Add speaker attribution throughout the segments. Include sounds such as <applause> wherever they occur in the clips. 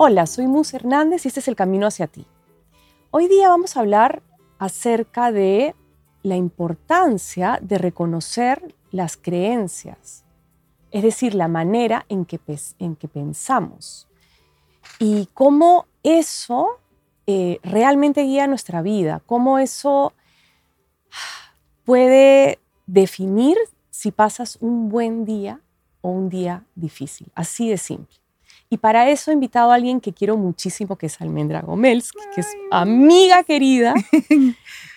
Speaker 1: Hola, soy Mus Hernández y este es El Camino hacia ti. Hoy día vamos a hablar acerca de la importancia de reconocer las creencias, es decir, la manera en que, en que pensamos y cómo eso eh, realmente guía nuestra vida, cómo eso puede definir si pasas un buen día o un día difícil, así de simple. Y para eso he invitado a alguien que quiero muchísimo, que es Almendra Gómez, que es amiga querida. <laughs>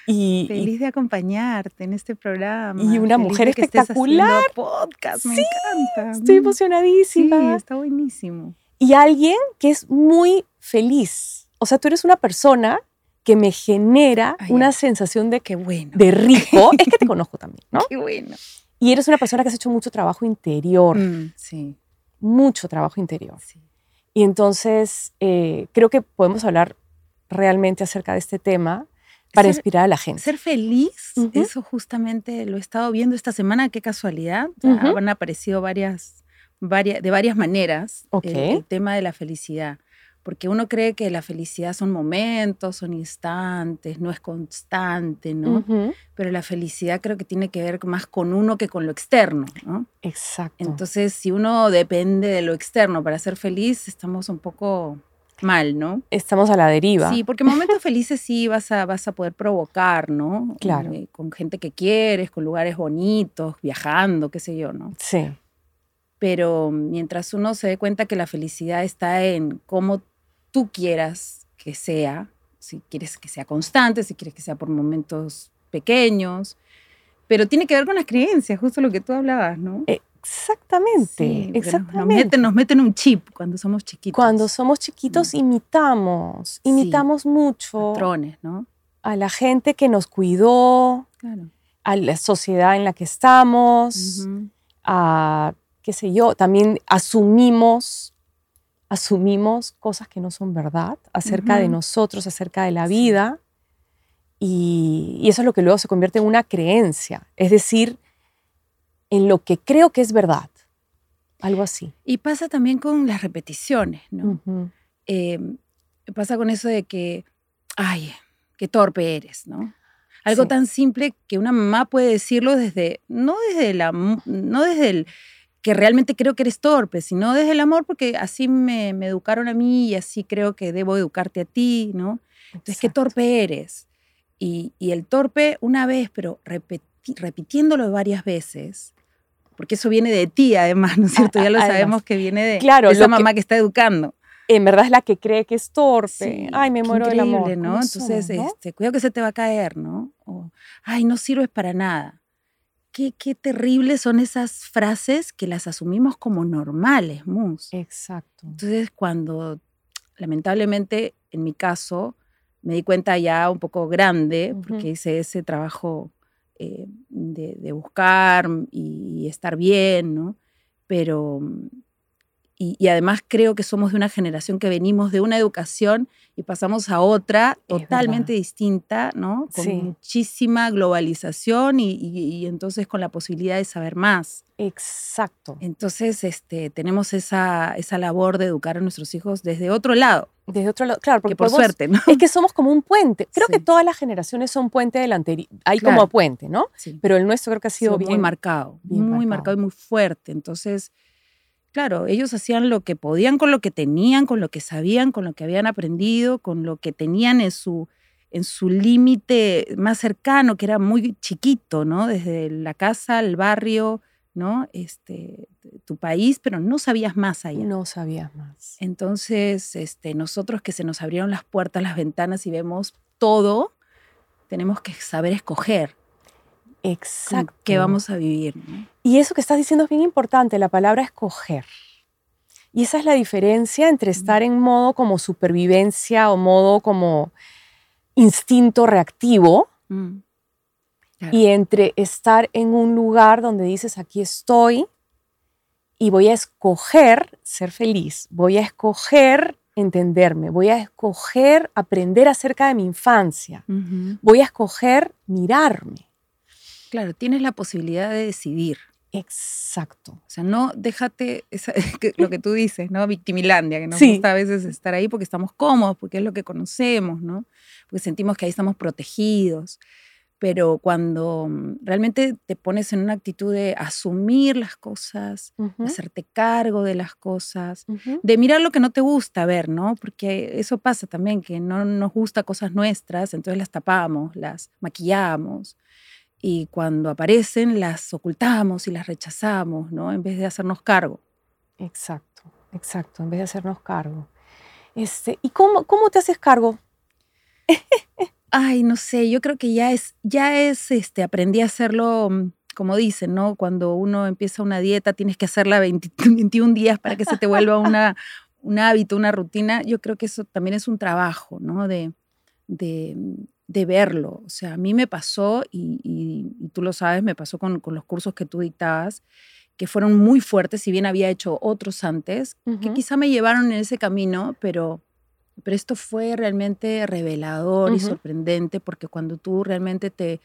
Speaker 2: Y, Feliz de acompañarte en este programa.
Speaker 1: Y una mujer espectacular.
Speaker 2: podcast, me encanta.
Speaker 1: Estoy emocionadísima.
Speaker 2: Sí, está buenísimo.
Speaker 1: Y alguien que es muy feliz. O sea, tú eres una persona que me genera una sensación de
Speaker 2: qué bueno.
Speaker 1: de rico. <laughs> es que te conozco también, ¿no?
Speaker 2: Qué bueno.
Speaker 1: Y eres una persona que has hecho mucho trabajo interior.
Speaker 2: Mm, sí
Speaker 1: mucho trabajo interior. Y entonces eh, creo que podemos hablar realmente acerca de este tema para inspirar a la gente.
Speaker 2: Ser feliz, eso justamente lo he estado viendo esta semana, qué casualidad. Han aparecido varias, varias, de varias maneras eh, el tema de la felicidad porque uno cree que la felicidad son momentos, son instantes, no es constante, ¿no? Pero la felicidad creo que tiene que ver más con uno que con lo externo, ¿no?
Speaker 1: Exacto.
Speaker 2: Entonces, si uno depende de lo externo para ser feliz, estamos un poco mal, ¿no?
Speaker 1: Estamos a la deriva.
Speaker 2: Sí, porque momentos felices sí vas a, vas a poder provocar, ¿no?
Speaker 1: Claro. Eh,
Speaker 2: con gente que quieres, con lugares bonitos, viajando, qué sé yo, ¿no?
Speaker 1: Sí.
Speaker 2: Pero mientras uno se dé cuenta que la felicidad está en cómo tú quieras que sea, si quieres que sea constante, si quieres que sea por momentos pequeños, pero tiene que ver con las creencias, justo lo que tú hablabas, ¿no?
Speaker 1: Exactamente, exactamente.
Speaker 2: Nos meten, un chip cuando somos chiquitos.
Speaker 1: Cuando somos chiquitos mm. imitamos, imitamos mucho.
Speaker 2: Patrones, ¿no?
Speaker 1: A la gente que nos cuidó, a la sociedad en la que estamos, a, qué sé yo, también asumimos asumimos cosas que no son verdad acerca de nosotros, acerca de la vida, y, eso es lo que luego se convierte en una creencia, es decir, en lo que creo que es verdad, algo así.
Speaker 2: Y pasa también con las repeticiones, ¿no? Em, pasa con eso de que, ay, qué torpe eres, ¿no? Algo tan simple que una mamá puede decirlo desde, no desde la, no desde el, que realmente creo que eres torpe, sino desde el amor, porque así me, educaron a mí y así creo que debo educarte a ti, ¿no? Entonces, qué torpe eres. Y, el torpe una vez, pero repitiéndolo varias veces, porque eso viene de ti además, ¿no es cierto? Ya lo sabemos que viene de,
Speaker 1: claro,
Speaker 2: esa mamá que, está educando.
Speaker 1: En verdad es la que cree que es torpe. ay, me muero del amor.
Speaker 2: ¿no? Entonces, Este, cuidado que se te va a caer, ¿no? O, ay, no sirves para nada qué, terribles son esas frases que las asumimos como normales, Mus.
Speaker 1: Exacto.
Speaker 2: Entonces, cuando lamentablemente, en mi caso, me di cuenta ya un poco grande, porque hice ese trabajo eh, de, buscar y, y, estar bien, ¿no? Pero y, además creo que somos de una generación que venimos de una educación y pasamos a otra totalmente distinta, ¿no? Con muchísima globalización y, entonces con la posibilidad de saber más.
Speaker 1: Exacto.
Speaker 2: Entonces este, tenemos esa, esa labor de educar a nuestros hijos desde otro lado.
Speaker 1: Desde otro lado, claro, porque
Speaker 2: por suerte, ¿no?
Speaker 1: Es que somos como un puente. Creo que todas las generaciones son puente delantero. Hay como puente, ¿no?
Speaker 2: Sí.
Speaker 1: Pero el nuestro creo que ha sido bien,
Speaker 2: muy marcado, muy marcado y muy fuerte. Entonces, Claro, ellos hacían lo que podían con lo que tenían, con lo que sabían, con lo que habían aprendido, con lo que tenían en su, en su límite más cercano, que era muy chiquito, ¿no? Desde la casa, el barrio, ¿no? Este, tu país, pero no sabías más allá.
Speaker 1: No sabías más.
Speaker 2: Entonces, este, nosotros que se nos abrieron las puertas, las ventanas y vemos todo, tenemos que saber escoger.
Speaker 1: Exacto.
Speaker 2: ¿Qué vamos a vivir?
Speaker 1: Y eso que estás diciendo es bien importante, la palabra escoger. Y esa es la diferencia entre estar en modo como supervivencia o modo como instinto reactivo mm. y entre estar en un lugar donde dices, aquí estoy y voy a escoger ser feliz, voy a escoger entenderme, voy a escoger aprender acerca de mi infancia, voy a escoger mirarme.
Speaker 2: Claro, tienes la posibilidad de decidir.
Speaker 1: Exacto.
Speaker 2: O sea, no déjate <laughs> lo que tú dices, ¿no? Victimilandia, que nos gusta a veces estar ahí porque estamos cómodos, porque es lo que conocemos, ¿no? Porque sentimos que ahí estamos protegidos pero cuando mm, realmente te pones en una actitud de asumir las cosas, de hacerte cargo de las cosas, de mirar lo que no te gusta ver, ¿no? Porque eso pasa también, que no nos gusta cosas nuestras, entonces las tapamos, las maquillamos, y cuando aparecen las ocultamos y las rechazamos, ¿no? En vez de hacernos cargo.
Speaker 1: Exacto, exacto, en vez de hacernos cargo. Este, ¿Y cómo, cómo te haces cargo? <laughs>
Speaker 2: Ay, no sé, yo creo que ya es, ya es, este, aprendí a hacerlo, mm, como dicen, ¿no? Cuando uno empieza una dieta, tienes que hacerla 21 <laughs> días para que se te vuelva una, un hábito, una rutina. Yo creo que eso también es un trabajo, ¿no? De, de, de verlo. O sea, a mí me pasó, y, y, tú lo sabes, me pasó con, con, los cursos que tú dictabas, que fueron muy fuertes, si bien había hecho otros antes, que quizá me llevaron en ese camino, pero pero esto fue realmente revelador y sorprendente porque cuando tú realmente te,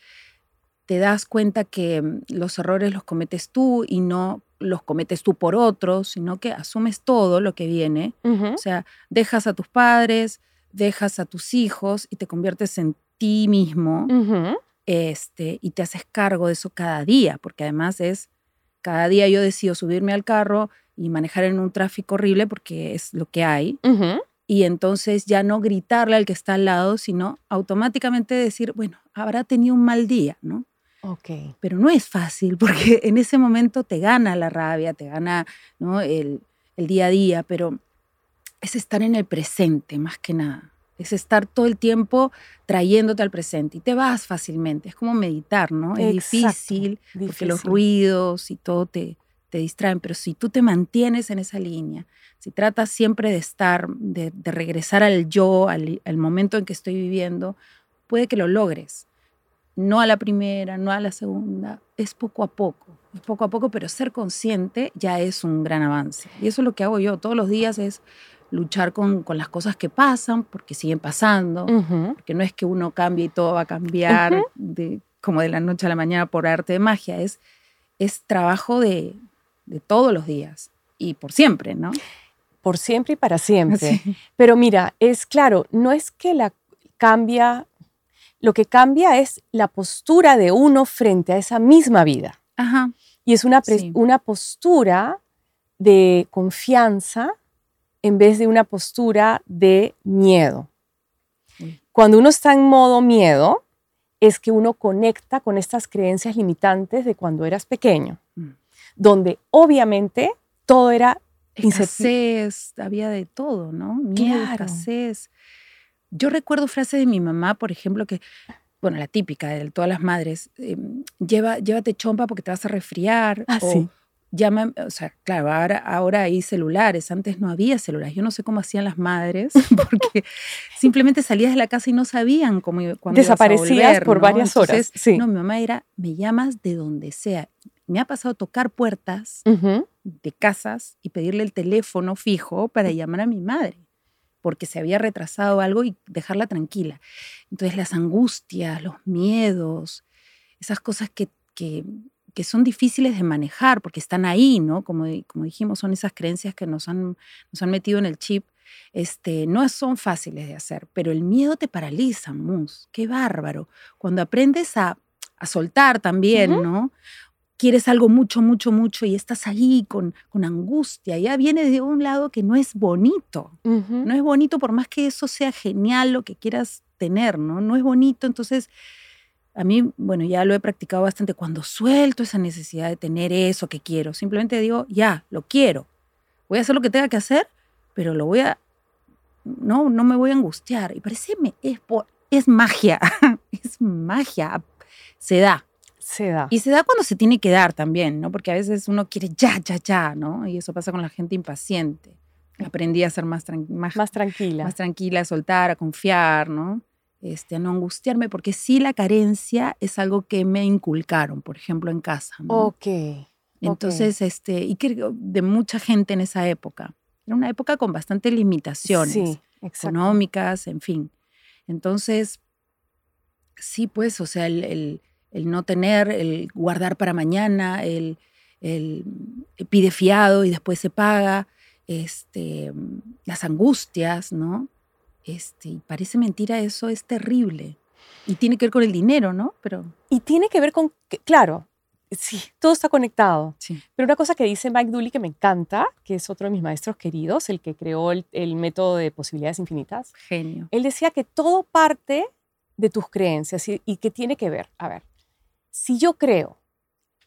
Speaker 2: te das cuenta que mm, los errores los cometes tú y no los cometes tú por otros, sino que asumes todo lo que viene. O sea, dejas a tus padres, dejas a tus hijos y te conviertes en ti mismo este, y te haces cargo de eso cada día, porque además es, cada día yo decido subirme al carro y manejar en un tráfico horrible porque es lo que hay y entonces ya no gritarle al que está al lado, sino automáticamente decir, bueno, habrá tenido un mal día, ¿no?
Speaker 1: Ok.
Speaker 2: Pero no es fácil <laughs> porque en ese momento te gana la rabia, te gana ¿no? el, el día a día, pero es estar en el presente más que nada. Es estar todo el tiempo trayéndote al presente y te vas fácilmente. Es como meditar, ¿no? Es difícil, difícil, porque los ruidos y todo te, te distraen, pero si tú te mantienes en esa línea, si tratas siempre de estar, de, regresar al yo, al, momento en que estoy viviendo, puede que lo logres. No a la primera, no a la segunda, es poco a poco, es poco a poco, pero ser consciente ya es un gran avance. Y eso es lo que hago yo todos los días, es luchar con, con las cosas que pasan, porque siguen pasando, porque no es que uno cambie y todo va a cambiar de, como de la noche a la mañana por arte de magia, es, es trabajo de, de todos los días y por siempre, ¿no?
Speaker 1: Por siempre y para siempre. Pero mira, es claro, no es que la cambia, lo que cambia es la postura de uno frente a esa misma vida.
Speaker 2: Ajá.
Speaker 1: Y es una, una postura de confianza en vez de una postura de miedo. Cuando uno está en modo miedo, es que uno conecta con estas creencias limitantes de cuando eras pequeño. Mm donde obviamente todo era
Speaker 2: escasez, había de todo, ¿no? Miedo, escasez. Yo recuerdo frases de mi mamá, por ejemplo, que, bueno, la típica de todas las madres, em, lleva, llévate chompa porque te vas a resfriar.
Speaker 1: Ah, sí
Speaker 2: llama, o sea, claro, ahora, ahora hay celulares, antes no había celulares. Yo no sé cómo hacían las madres, <laughs> porque simplemente salías de la casa y no sabían cómo cuándo
Speaker 1: Desaparecías por varias horas. Sí.
Speaker 2: No, mi mamá era, me llamas de donde sea. Me ha pasado tocar puertas de casas y pedirle el teléfono fijo para llamar a mi madre, porque se había retrasado algo y dejarla tranquila. Entonces las angustias, los miedos, esas cosas que, que que son difíciles de manejar porque están ahí, ¿no? Como, como dijimos, son esas creencias que nos han, nos han metido en el chip. Este, no son fáciles de hacer, pero el miedo te paraliza, Mus. Qué bárbaro. Cuando aprendes a, a soltar también, ¿no? Quieres algo mucho, mucho, mucho y estás ahí con, con angustia. Ya viene de un lado que no es bonito. No es bonito por más que eso sea genial lo que quieras tener, ¿no? No es bonito. Entonces, a mí, bueno, ya lo he practicado bastante. Cuando suelto esa necesidad de tener eso que quiero, simplemente digo, ya, lo quiero. Voy a hacer lo que tenga que hacer, pero lo voy a, no, no me voy a angustiar. Y parece, es, es magia, <laughs> es magia. Se da.
Speaker 1: Se da.
Speaker 2: Y se da cuando se tiene que dar también, ¿no? Porque a veces uno quiere ya, ya, ya, ¿no? Y eso pasa con la gente impaciente. Aprendí a ser más,
Speaker 1: más, más tranquila.
Speaker 2: Más tranquila, a soltar, a confiar, ¿no? Este, a no angustiarme, porque sí la carencia es algo que me inculcaron, por ejemplo, en casa.
Speaker 1: Ok.
Speaker 2: Entonces, este, y que de mucha gente en esa época. Era una época con bastante limitaciones económicas, en fin. Entonces, sí, pues, o sea, el, el, no tener, el guardar para mañana, el, el, pide fiado y después se paga, este, las angustias, ¿no? Este, parece mentira, eso es terrible. Y tiene que ver con el dinero, ¿no?
Speaker 1: Pero... Y tiene que ver con, claro, sí, todo está conectado.
Speaker 2: Sí.
Speaker 1: Pero una cosa que dice Mike Dooley que me encanta, que es otro de mis maestros queridos, el que creó el, el método de posibilidades infinitas.
Speaker 2: Genio.
Speaker 1: Él decía que todo parte de tus creencias y, y que tiene que ver, a ver, si yo creo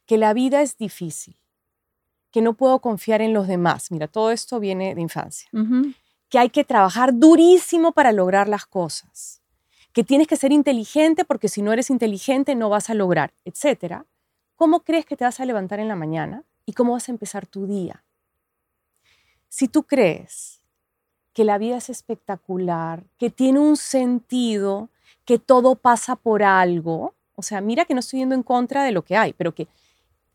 Speaker 1: que la vida es difícil, que no puedo confiar en los demás, mira, todo esto viene de infancia, que hay que trabajar durísimo para lograr las cosas, que tienes que ser inteligente porque si no eres inteligente no vas a lograr, etcétera. ¿Cómo crees que te vas a levantar en la mañana y cómo vas a empezar tu día? Si tú crees que la vida es espectacular, que tiene un sentido, que todo pasa por algo, o sea, mira que no estoy yendo en contra de lo que hay, pero que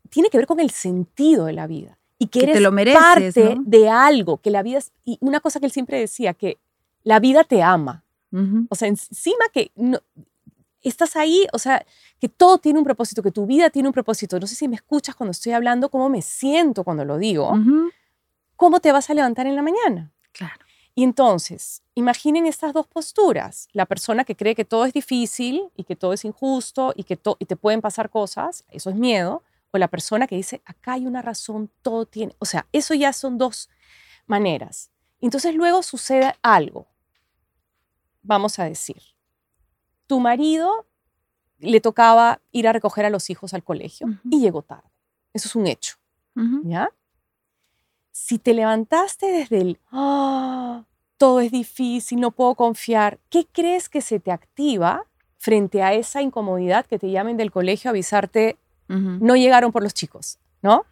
Speaker 1: tiene que ver con el sentido de la vida y que, eres parte de algo, que la vida es, y una cosa que él siempre decía, que la vida te ama. O sea, encima que no, estás ahí, o sea, que todo tiene un propósito, que tu vida tiene un propósito. No sé si me escuchas cuando estoy hablando, cómo me siento cuando lo digo. ¿Cómo te vas a levantar en la mañana?
Speaker 2: Claro.
Speaker 1: Y entonces, imaginen estas dos posturas. La persona que cree que todo es difícil y que todo es injusto y que y te pueden pasar cosas, eso es miedo. O la persona que dice, acá hay una razón, todo tiene. O sea, eso ya son dos maneras. Entonces luego sucede algo. Vamos a decir, tu marido le tocaba ir a recoger a los hijos al colegio y llegó tarde. Eso es un hecho. ¿Ya? si te levantaste desde el, ah, todo es difícil, no puedo confiar, ¿qué crees que se te activa frente a esa incomodidad que te llamen del colegio a avisarte, no llegaron por los chicos, ¿no?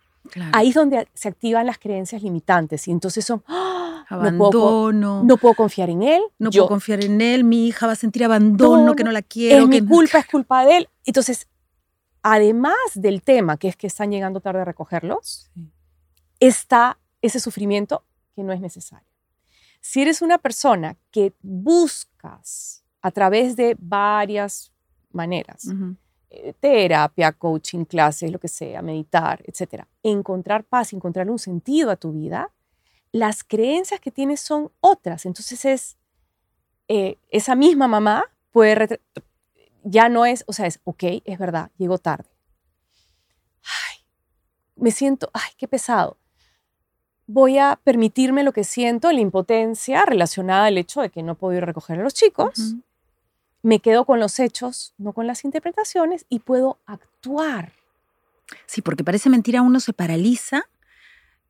Speaker 1: Ahí es donde se activan las creencias limitantes y entonces son,
Speaker 2: ah, abandono,
Speaker 1: no puedo, confiar en él,
Speaker 2: no puedo confiar en él, mi hija va a sentir abandono, que no la quiero,
Speaker 1: es
Speaker 2: mi
Speaker 1: culpa, es culpa de él. Entonces, además del tema que es que están llegando tarde a recogerlos, está ese sufrimiento que no es necesario. Si eres una persona que buscas a través de varias maneras, eh, terapia, coaching, clases, lo que sea, meditar, etcétera, encontrar paz, encontrar un sentido a tu vida, las creencias que tienes son otras. Entonces es eh, esa misma mamá puede ya no es, o sea, es, ok, es verdad, llego tarde. Ay, me siento, ay, qué pesado voy a permitirme lo que siento, la impotencia relacionada al hecho de que no puedo ir a recoger a los chicos. Me quedo con los hechos, no con las interpretaciones, y puedo actuar.
Speaker 2: Sí, porque parece mentira, uno se paraliza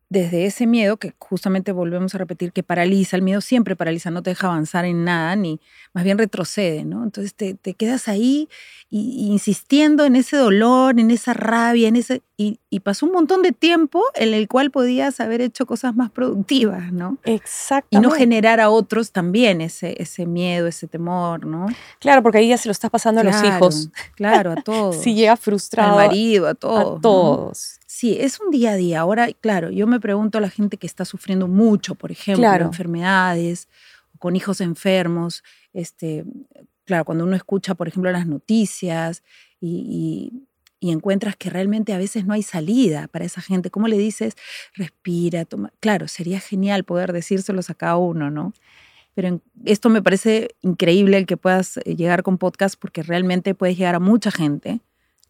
Speaker 2: desde ese miedo, que justamente volvemos a repetir, que paraliza, el miedo siempre paraliza, no te deja avanzar en nada, ni más bien retrocede, ¿no? Entonces te, quedas ahí y, insistiendo en ese dolor, en esa rabia, en ese... Y, pasó un montón de tiempo en el cual podías haber hecho cosas más productivas, ¿no?
Speaker 1: Exactamente.
Speaker 2: Y no generar a otros también ese, ese miedo, ese temor, ¿no?
Speaker 1: Claro, porque ahí ya se lo estás pasando a los hijos.
Speaker 2: Claro, a <laughs> todos.
Speaker 1: si llega frustrado.
Speaker 2: Al marido, a todos.
Speaker 1: A todos.
Speaker 2: Sí, es un día a día. Ahora, claro, yo me pregunto a la gente que está sufriendo mucho, por ejemplo, enfermedades, o con hijos enfermos, este, claro, cuando uno escucha, por ejemplo, las noticias y, encuentras que realmente a veces no hay salida para esa gente, ¿cómo le dices, respira, toma? Claro, sería genial poder decírselos a cada uno, ¿no? Pero esto me parece increíble el que puedas eh, llegar con podcast porque realmente puedes llegar a mucha gente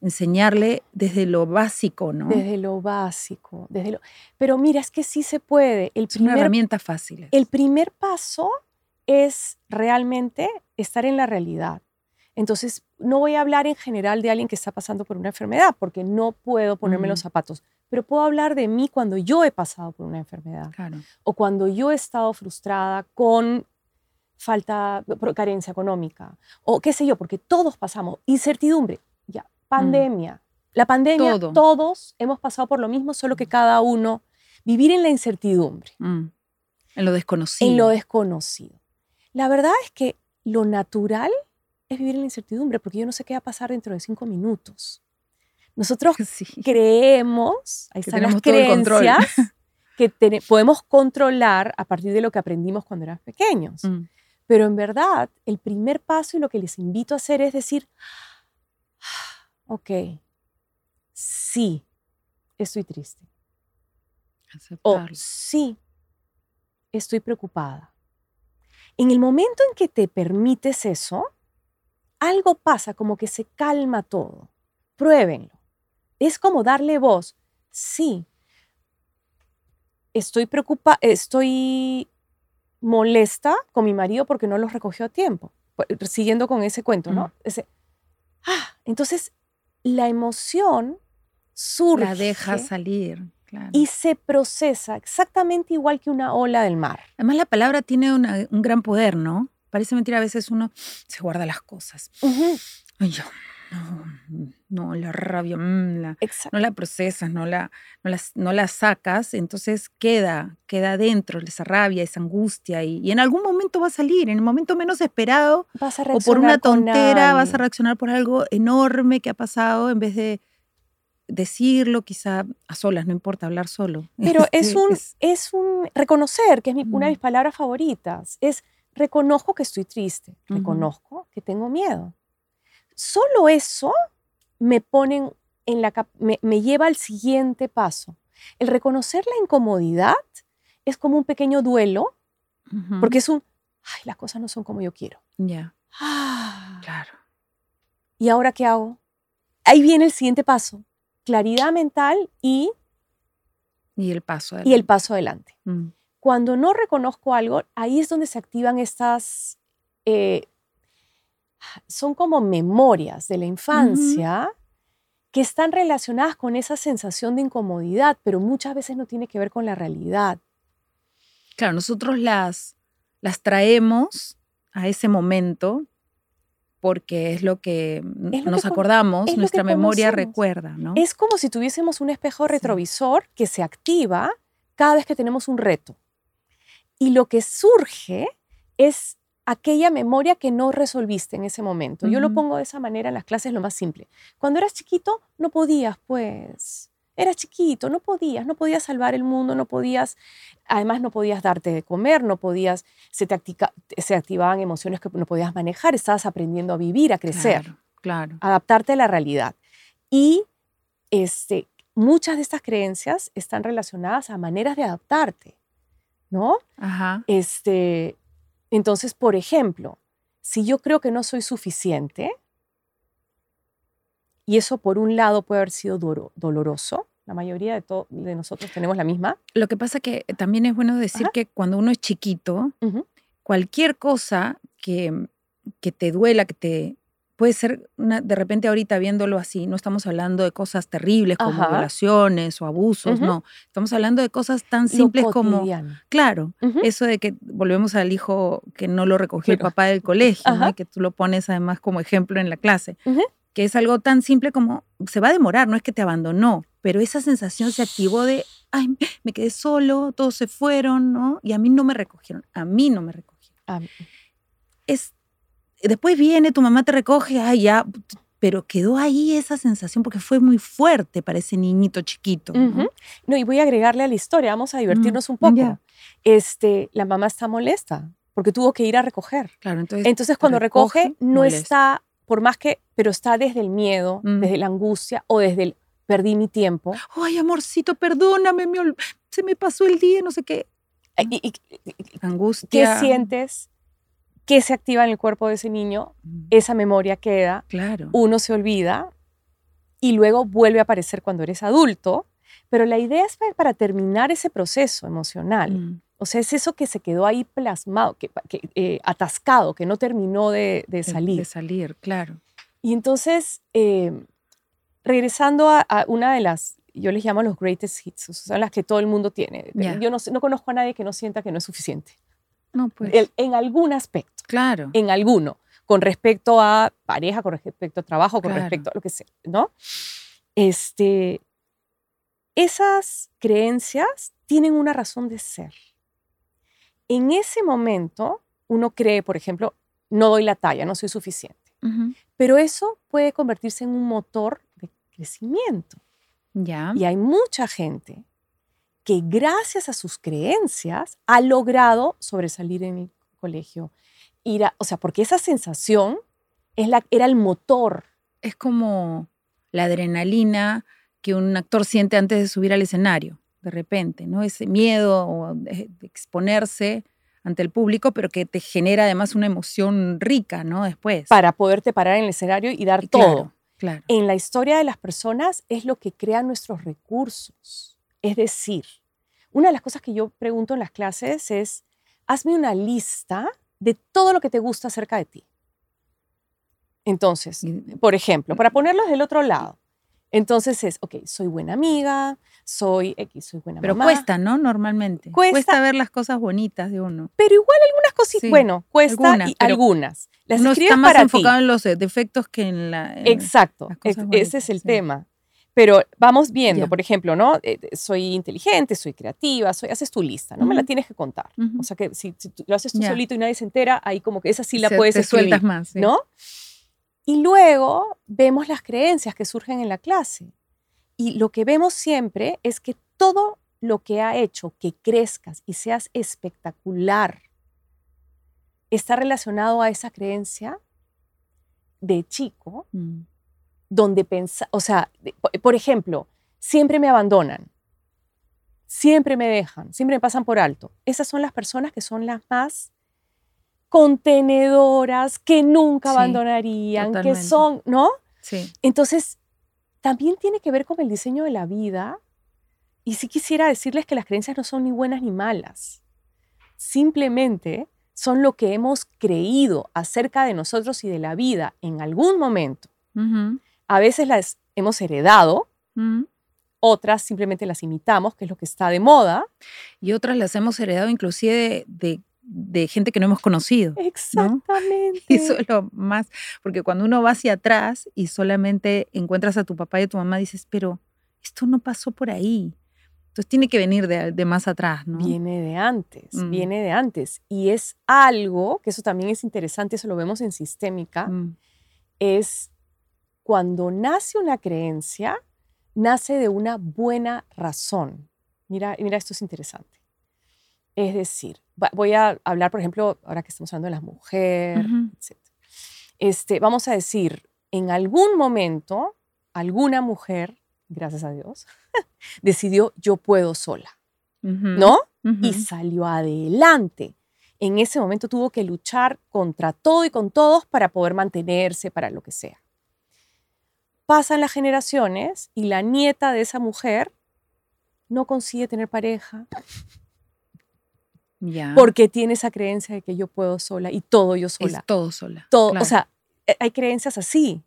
Speaker 2: enseñarle desde lo básico, ¿no?
Speaker 1: Desde lo básico, desde lo... Pero mira, es que sí se puede.
Speaker 2: El es una herramienta fácil.
Speaker 1: El primer paso es realmente estar en la realidad. Entonces, no voy a hablar en general de alguien que está pasando por una enfermedad, porque no puedo ponerme los zapatos, pero puedo hablar de mí cuando yo he pasado por una enfermedad.
Speaker 2: Claro.
Speaker 1: O cuando yo he estado frustrada con falta, carencia económica, o qué sé yo, porque todos pasamos incertidumbre. Mm. Pandemia. La pandemia, todos hemos pasado por lo mismo, solo que cada uno vivir en la incertidumbre.
Speaker 2: Mm. En lo desconocido.
Speaker 1: En lo desconocido. La verdad es que lo natural es vivir en la incertidumbre, porque yo no sé qué va a pasar dentro de cinco minutos. Nosotros <laughs> creemos, ahí están las creencias, <laughs> que podemos controlar a partir de lo que aprendimos cuando éramos pequeños. Mm. Pero en verdad, el primer paso y lo que les invito a hacer es decir, ok, sí, estoy triste.
Speaker 2: O
Speaker 1: sí, estoy preocupada. En el momento en que te permites eso, algo pasa, como que se calma todo. Pruébenlo. Es como darle voz. Sí, estoy preocupada, estoy molesta con mi marido porque no los recogió a tiempo. Siguiendo con ese cuento, ¿no? Ese, ah, entonces la emoción surge.
Speaker 2: La deja salir.
Speaker 1: Y se procesa exactamente igual que una ola del mar.
Speaker 2: Además, la palabra tiene un gran poder, ¿no? Parece mentira, a veces uno se guarda las cosas. Ay, yo, no, la rabia, mm, no la procesas, no la, no, la, sacas, entonces queda, queda dentro esa rabia, esa angustia y, en algún momento va a salir, en el momento menos esperado o por una tontera vas a reaccionar por algo enorme que ha pasado en vez de decirlo, quizá a solas, no importa hablar solo. <laughs>
Speaker 1: Pero es, este, un, es, un reconocer, que es una de mis palabras favoritas, es reconozco que estoy triste, reconozco que tengo miedo. Solo eso me ponen en la me, me lleva al siguiente paso. El reconocer la incomodidad es como un pequeño duelo, porque es un, ay, las cosas no son como yo quiero.
Speaker 2: Ya.
Speaker 1: Ah.
Speaker 2: claro.
Speaker 1: ¿Y ahora qué hago? Ahí viene el siguiente paso claridad mental y...
Speaker 2: Y el paso
Speaker 1: adelante. Y el paso adelante. Mm. Cuando no reconozco algo, ahí es donde se activan estas... Eh, son como memorias de la infancia que están relacionadas con esa sensación de incomodidad, pero muchas veces no tiene que ver con la realidad.
Speaker 2: Claro, nosotros las, las traemos a ese momento porque es lo que nos acordamos, nuestra memoria recuerda, ¿no?
Speaker 1: Es como si tuviésemos un espejo retrovisor que se activa cada vez que tenemos un reto. Y lo que surge es aquella memoria que no resolviste en ese momento. Yo lo pongo de esa manera en las clases, lo más simple. Cuando eras chiquito, no podías, pues, Eras chiquito, no podías, no podías salvar el mundo, no podías, además no podías darte de comer, no podías, se te, se activaban emociones que no podías manejar, estabas aprendiendo a vivir, a crecer,
Speaker 2: claro,
Speaker 1: adaptarte a la realidad. Y este, muchas de estas creencias están relacionadas a maneras de adaptarte, ¿no?
Speaker 2: Ajá.
Speaker 1: Este, entonces, por ejemplo, si yo creo que no soy suficiente, y eso por un lado puede haber sido doloroso. La mayoría de, de nosotros tenemos la misma.
Speaker 2: Lo que pasa que también es bueno decir que cuando uno es chiquito, cualquier cosa que, que te duela, que te, puede ser de repente ahorita viéndolo así, no estamos hablando de cosas terribles como violaciones o abusos, no, estamos hablando de cosas tan simples como, claro, eso de que volvemos al hijo que no lo recogió el papá del colegio, que tú lo pones además como ejemplo en la clase que es algo tan simple como se va a demorar, no es que te abandonó, pero esa sensación se activó de, ay, me quedé solo, todos se fueron, ¿no? Y a mí no me recogieron, a mí no me recogieron. Es, después viene, tu mamá te recoge, ay, ya, pero quedó ahí esa sensación porque fue muy fuerte para ese niñito chiquito.
Speaker 1: ¿no? y voy a agregarle a la historia, vamos a divertirnos un poco. Este, la mamá está molesta porque tuvo que ir a recoger.
Speaker 2: Claro, entonces,
Speaker 1: entonces cuando recoge, no está por más que, pero está desde el miedo, mm. desde la angustia o desde el perdí mi tiempo.
Speaker 2: Ay, amorcito, perdóname, se me pasó el día, no sé qué.
Speaker 1: Y,
Speaker 2: angustia.
Speaker 1: ¿Qué sientes? ¿Qué se activa en el cuerpo de ese niño? Mm. Esa memoria queda.
Speaker 2: Claro.
Speaker 1: Uno se olvida y luego vuelve a aparecer cuando eres adulto. Pero la idea es para terminar ese proceso emocional. Mm. O sea, es eso que se quedó ahí plasmado, que, eh, atascado, que no terminó de, salir.
Speaker 2: De, salir, claro.
Speaker 1: Y entonces, eh, regresando a, una de las, yo les llamo los greatest hits, son las que todo el mundo tiene. Yo no, no, conozco a nadie que no sienta que no es suficiente.
Speaker 2: No, pues.
Speaker 1: en algún aspecto.
Speaker 2: Claro.
Speaker 1: En alguno. Con respecto a pareja, con respecto a trabajo, con respecto a lo que sea, ¿no? Este, esas creencias tienen una razón de ser en ese momento uno cree, por ejemplo, no doy la talla, no soy suficiente. Pero eso puede convertirse en un motor de crecimiento.
Speaker 2: Ya.
Speaker 1: Y hay mucha gente que gracias a sus creencias ha logrado sobresalir en el colegio. Ir o sea, porque esa sensación es la, era el motor.
Speaker 2: Es como la adrenalina que un actor siente antes de subir al escenario, de repente, ¿no? Ese miedo de exponerse ante el público, pero que te genera además una emoción rica, ¿no? Después.
Speaker 1: Para poderte parar en el escenario y dar todo. Claro. En la historia de las personas es lo que crea nuestros recursos. Es decir, una de las cosas que yo pregunto en las clases es, hazme una lista de todo lo que te gusta acerca de ti. Entonces, por ejemplo, para ponerlos del otro lado, entonces es, ok, soy buena amiga, soy X, soy buena
Speaker 2: Pero cuesta, ¿no? Normalmente. Cuesta, ver las cosas bonitas de uno.
Speaker 1: Pero igual algunas cositas, bueno, cuesta y algunas.
Speaker 2: Las uno está más enfocado en los defectos que en la...
Speaker 1: Exacto, ese es el tema. Pero vamos viendo, por ejemplo, ¿no? Eh, soy inteligente, soy creativa, soy, haces tu lista, no me la tienes que contar. O sea que si, lo haces tú solito y nadie se entera, ahí como que esa sí la puedes te sueltas más, ¿no? Y luego vemos las creencias que surgen en la clase. Y lo que vemos siempre es que todo lo que ha hecho que crezcas y seas espectacular está relacionado a esa creencia de chico, mm. Donde pensa, o sea, por ejemplo, siempre me abandonan, siempre me dejan, siempre me pasan por alto. Esas son las personas que son las más contenedoras que nunca abandonarían, que son, ¿no? Sí. Entonces, también tiene que ver con el diseño de la vida. Y sí quisiera decirles que las creencias no son ni buenas ni malas. Simplemente son lo que hemos creído acerca de nosotros y de la vida en algún momento. A veces las hemos heredado, otras simplemente las imitamos, que es lo que está de moda.
Speaker 2: Y otras las hemos heredado inclusive de de gente que no hemos conocido.
Speaker 1: Exactamente.
Speaker 2: Y <laughs> eso es lo más, porque cuando uno va hacia atrás y solamente encuentras a tu papá y a tu mamá, dices, pero esto no pasó por ahí. Entonces tiene que venir de, más atrás, ¿no?
Speaker 1: Viene de antes, mm. viene de antes. Y es algo, que eso también es interesante, eso lo vemos en sistémica, mm. es cuando nace una creencia, nace de una buena razón. Mira, mira, esto es interesante. Es decir, voy a hablar, por ejemplo, ahora que estamos hablando de las mujeres, etc. Este, vamos a decir, en algún momento, alguna mujer, gracias a Dios, <laughs> decidió yo puedo sola, ¿no? Y salió adelante. En ese momento tuvo que luchar contra todo y con todos para poder mantenerse, para lo que sea. Pasan las generaciones y la nieta de esa mujer no consigue tener pareja, porque tiene esa creencia de que yo puedo sola y todo yo sola.
Speaker 2: Es todo sola.
Speaker 1: Todo, O sea, e, hay creencias así.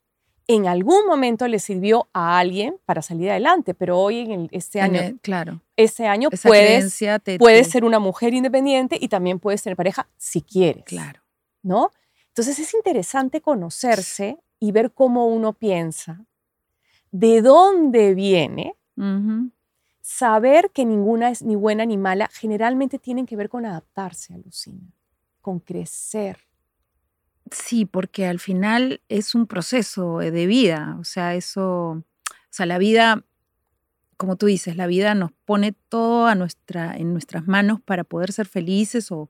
Speaker 1: En algún momento le sirvió a alguien para salir adelante, pero hoy en este año,
Speaker 2: claro.
Speaker 1: este año puedes, puedes ser una mujer independiente y también puedes tener pareja si quieres.
Speaker 2: Claro.
Speaker 1: ¿No? Entonces es interesante conocerse y ver cómo uno piensa, de dónde viene, saber que ninguna es ni buena ni mala, generalmente tienen que ver con adaptarse, alucina, con crecer.
Speaker 2: Sí, porque al final es un proceso de vida, o sea, eso, o sea, la vida, como tú dices, la vida nos pone todo a nuestra, en nuestras manos para poder ser felices o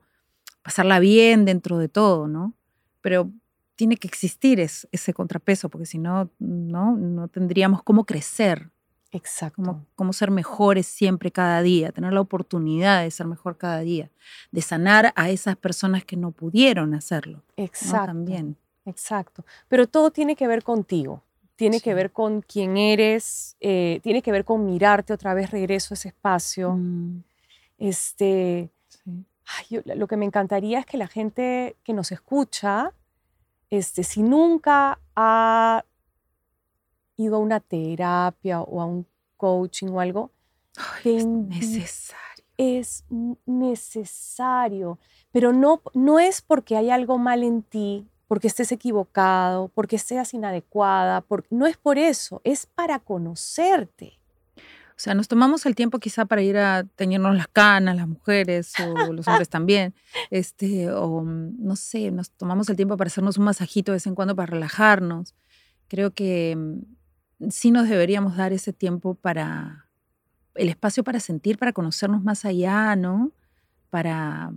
Speaker 2: pasarla bien dentro de todo, ¿no? Pero tiene que existir ese contrapeso, porque si no, no, no tendríamos cómo crecer,
Speaker 1: Exacto.
Speaker 2: Cómo, ser mejores siempre cada día, tener la oportunidad de ser mejor cada día, de sanar a esas personas que no pudieron hacerlo.
Speaker 1: Exacto. También. Exacto. Pero todo tiene que ver contigo, tiene que ver con quién eres, eh, tiene que ver con mirarte otra vez, regreso a ese espacio. Mm. Este, lo que me encantaría es que la gente que nos escucha, este, si nunca ha ido a una terapia o a un coaching o algo,
Speaker 2: es necesario.
Speaker 1: Es necesario, pero no, no es porque hay algo mal en ti, porque estés equivocado, porque seas inadecuada, no es por eso, es para conocerte.
Speaker 2: O sea, nos tomamos el tiempo quizá para ir a teñirnos las canas, las mujeres o los hombres también. Este, o no sé, nos tomamos el tiempo para hacernos un masajito de vez en cuando para relajarnos. Creo que sí nos deberíamos dar ese tiempo para el espacio para sentir, para conocernos más allá, ¿no? Para,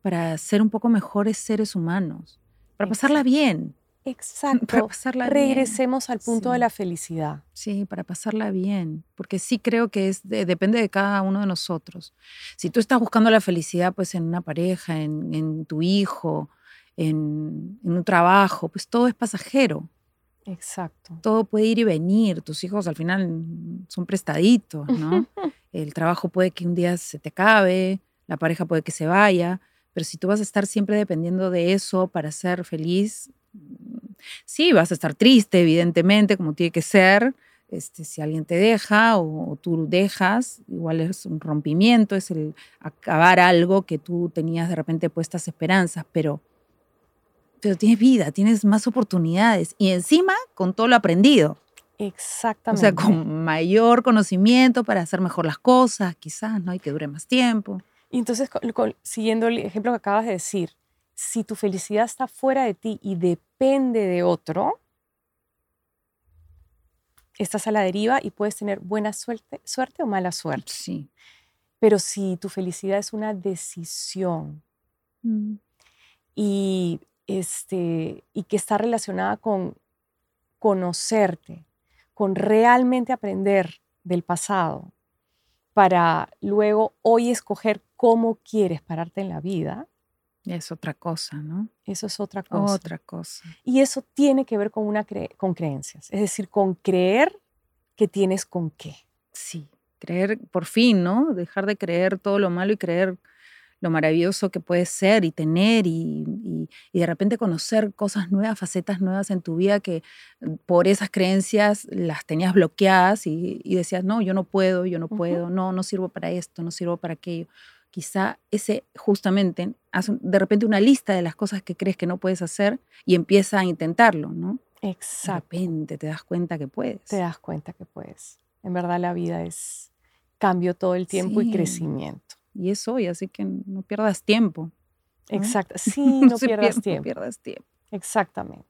Speaker 2: para ser un poco mejores seres humanos, para pasarla bien,
Speaker 1: Exacto.
Speaker 2: Para pasarla bien.
Speaker 1: Regresemos al punto de la felicidad.
Speaker 2: Sí, para pasarla bien, porque sí creo que es de- depende de cada uno de nosotros. Si tú estás buscando la felicidad pues en una pareja, en, en tu hijo, en, en un trabajo, pues todo es pasajero,
Speaker 1: Exacto.
Speaker 2: todo puede ir y venir. Tus hijos al final son prestaditos, ¿no? <laughs> El trabajo puede que un día se te acabe, la pareja puede que se vaya, pero si tú vas a estar siempre dependiendo de eso para ser feliz, sí, vas a estar triste, evidentemente, como tiene que ser. Este, si alguien te deja o, o tú dejas, igual es un rompimiento, es el acabar algo que tú tenías de repente puestas esperanzas, pero, pero tienes vida, tienes más oportunidades y encima con todo lo aprendido. O
Speaker 1: Exactamente.
Speaker 2: sea, con mayor conocimiento para hacer mejor las cosas, quizás, ¿no? Y que dure más tiempo.
Speaker 1: Y entonces, con- con- siguiendo el ejemplo que acabas de decir, si tu felicidad está fuera de ti y depende de otro, estás a la deriva y puedes tener buena suerte, suerte o mala suerte.
Speaker 2: Sí.
Speaker 1: Pero si tu felicidad es una decisión y, este, y que está relacionada con conocerte, con realmente aprender del pasado, para luego hoy escoger cómo quieres pararte en la vida,
Speaker 2: Es otra cosa, ¿no?
Speaker 1: eso es otra cosa.
Speaker 2: Otra cosa.
Speaker 1: Y eso tiene que ver con, una cre- con creencias, es decir, con creer que tienes con qué.
Speaker 2: Sí. Creer, por fin, ¿no? Dejar de creer todo lo malo y creer lo maravilloso que puedes ser y tener y, y- y de repente conocer cosas nuevas, facetas nuevas en tu vida que mm, por esas creencias las tenías bloqueadas y, y decías, no, yo no puedo, yo no puedo, no, no sirvo para esto, no sirvo para aquello. Quizá ese justamente, haz de repente una lista de las cosas que crees que no puedes hacer y empieza a intentarlo, ¿no? De
Speaker 1: Exacto.
Speaker 2: repente te das cuenta que puedes.
Speaker 1: Te das cuenta que puedes. En verdad la vida es cambio todo el tiempo y crecimiento.
Speaker 2: Y es hoy, así que no pierdas tiempo. ¿no?
Speaker 1: Exacto. <laughs> Sí, no
Speaker 2: se
Speaker 1: pierdas
Speaker 2: pier-
Speaker 1: tiempo.
Speaker 2: No pierdas tiempo.
Speaker 1: Exactamente.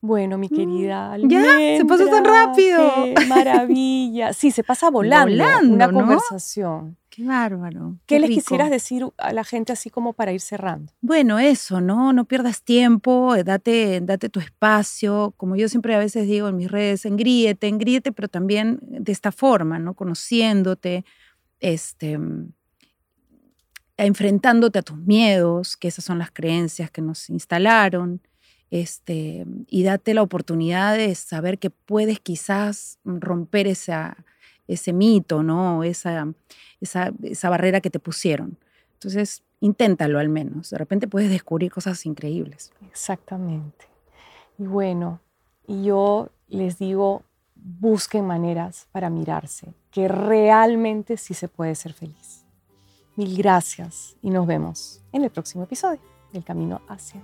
Speaker 1: Bueno, mi
Speaker 2: Mm,
Speaker 1: querida
Speaker 2: ya, se pasó tan rápido.
Speaker 1: qué maravilla. Sí, se pasa <laughs> volando,
Speaker 2: Volando,
Speaker 1: una
Speaker 2: ¿no?
Speaker 1: conversación.
Speaker 2: Qué bárbaro.
Speaker 1: ¿Qué, les
Speaker 2: rico.
Speaker 1: quisieras decir a la gente así como para ir cerrando?
Speaker 2: Bueno, eso, ¿no? No pierdas tiempo, eh, date, date tu espacio. Como yo siempre a veces digo en mis redes, engríete, engríete, pero también de esta forma, ¿no? Conociéndote, este, mm, enfrentándote a tus miedos, que esas son las creencias que nos instalaron, este, y date la oportunidad de saber que puedes quizás romper esa, ese mito, ¿no? Esa, esa, esa barrera que te pusieron. Entonces, inténtalo al menos. De repente puedes descubrir cosas increíbles.
Speaker 1: Exactamente. Y bueno, yo les digo, busquen maneras para mirarse, que realmente sí se puede ser feliz. Mil gracias y nos vemos en el próximo episodio del Camino hacia